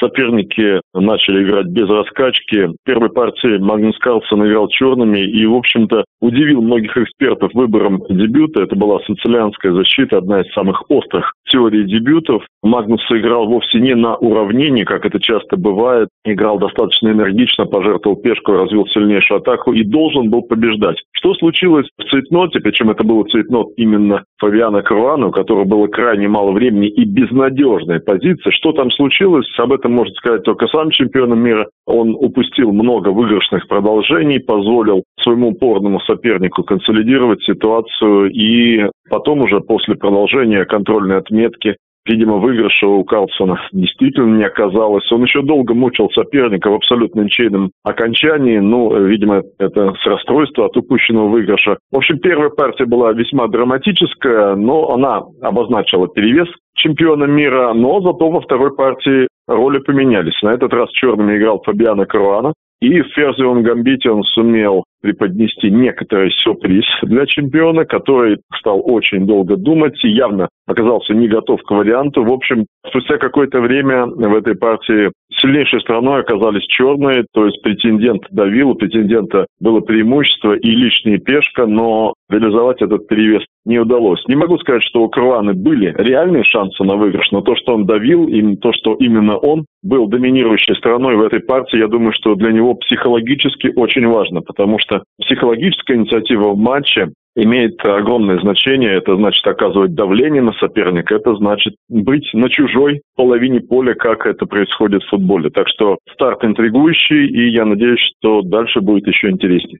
соперники начали играть без раскачки. В первой партии Магнус Карлсон играл черными и, в общем-то, удивил многих экспертов выбором дебюта. Это была сицилианская защита, одна из самых острых теорий дебютов. Магнус играл вовсе не на уравнении, как это часто бывает. Играл достаточно энергично, пожертвовал пешку, развил сильнейшую атаку и должен был побеждать. Что случилось в цейтноте, причем это был цейтнот именно Фавиана Круана, у которого было крайне мало времени и безнадежная позиция. Что там случилось, об этом может сказать только сам чемпион мира. Он упустил много выигрышных продолжений, позволил своему упорному сопернику консолидировать ситуацию и потом уже после продолжения контрольной отметки Видимо, выигрыша у Карлсона действительно не оказалось. Он еще долго мучил соперника в абсолютно ничейном окончании. Ну, видимо, это с расстройства от упущенного выигрыша. В общем, первая партия была весьма драматическая, но она обозначила перевес чемпиона мира. Но зато во второй партии роли поменялись. На этот раз черными играл Фабиано Каруана. И в Ферзион Гамбите он сумел преподнести некоторый сюрприз для чемпиона, который стал очень долго думать и явно оказался не готов к варианту. В общем, спустя какое-то время в этой партии сильнейшей страной оказались черные, то есть претендент давил, у претендента было преимущество и лишняя пешка, но реализовать этот перевес не удалось. Не могу сказать, что у Крыланы были реальные шансы на выигрыш, но то, что он давил, и то, что именно он был доминирующей страной в этой партии, я думаю, что для него психологически очень важно, потому что психологическая инициатива в матче имеет огромное значение. Это значит оказывать давление на соперника, это значит быть на чужой половине поля, как это происходит в футболе. Так что старт интригующий, и я надеюсь, что дальше будет еще интереснее.